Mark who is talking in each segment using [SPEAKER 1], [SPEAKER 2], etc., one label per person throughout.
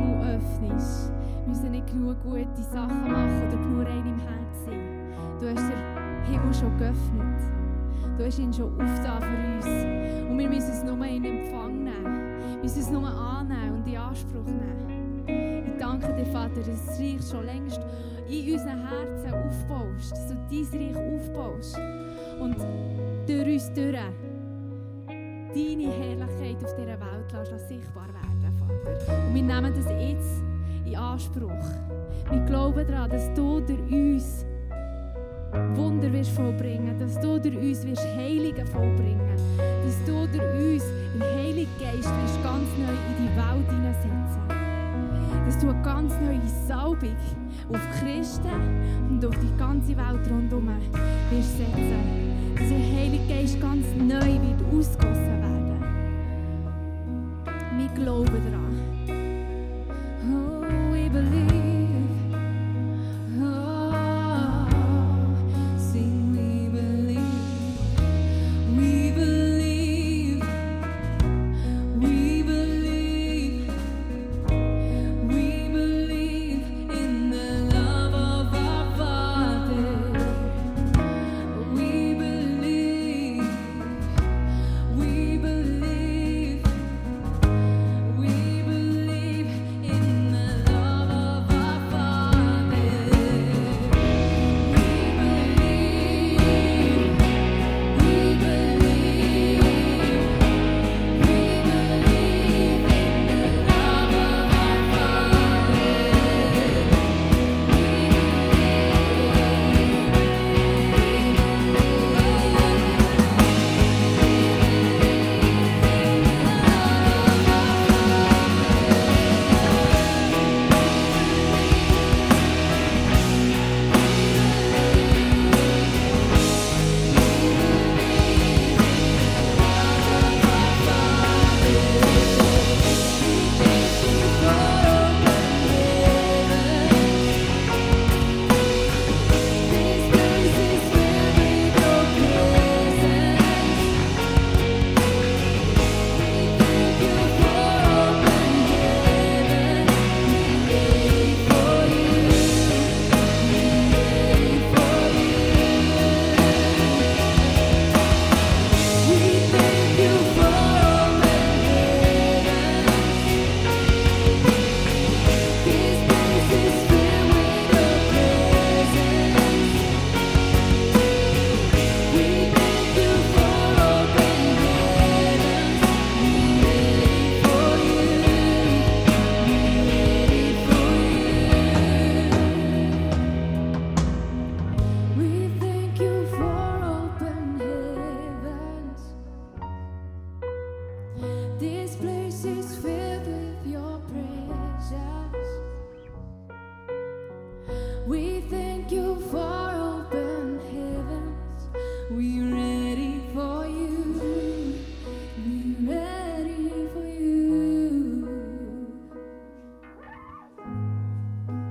[SPEAKER 1] Himmel öffnest. Wir müssen nicht genug gute Sachen machen oder genug rein im Herzen sein. Du hast den Himmel schon geöffnet. Du hast ihn schon aufgetan für uns. Und wir müssen es nur in Empfang nehmen. Wir müssen es nur annehmen und in Anspruch nehmen. Ich danke dir, Vater, dass das Reich schon längst in unseren Herzen aufbaust. Dass du dein Reich aufbaust. Und durch uns durch deine Herrlichkeit auf dieser Welt lässt sichtbar werden. Und wir nehmen das jetzt in Anspruch. Wir glauben daran, dass du durch uns Wunder wirst vollbringen, dass du durch uns wirst Heiligen vollbringen, dass du durch uns den Heiligen Geist wirst ganz neu in die Welt hineinsetzen. Dass du eine ganz neue Salbung auf Christen und auf die ganze Welt rundherum wirst setzen. Dass der Heilige Geist ganz neu wird ausgossen werden. Wir glauben daran.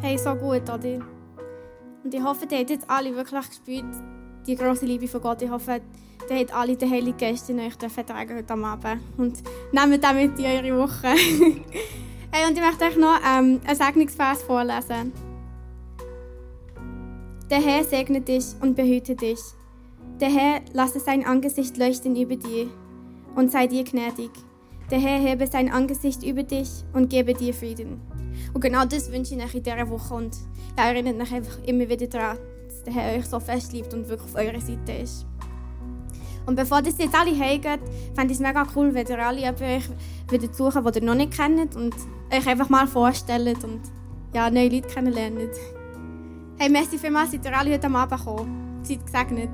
[SPEAKER 2] Hey, so gut, oder? Und ich hoffe, ihr habt jetzt alle wirklich gespürt, die große Liebe von Gott. Ich hoffe, ihr habt alle den Heiligen Geist in euch tragen heute Abend. Und nehmt den mit in eure Woche. hey, und ich möchte euch noch ähm, einen Segnungsvers vorlesen. Der Herr segne dich und behüte dich. Der Herr lasse sein Angesicht leuchten über dir und sei dir gnädig. Der Herr hebe sein Angesicht über dich und gebe dir Frieden. Und genau das wünsche ich euch in dieser Woche. Und ja, erinnert euch einfach immer wieder daran, dass der Herr euch so fest liebt und wirklich auf eurer Seite ist. Und bevor das jetzt alle heimgeht, fände ich es mega cool, wenn ihr alle euch wieder suchen, die ihr noch nicht kennt und euch einfach mal vorstellt und ja, neue Leute kennenlernt. Hey, merci vielmals, seid ihr alle heute am Abend gekommen. Seid gesegnet.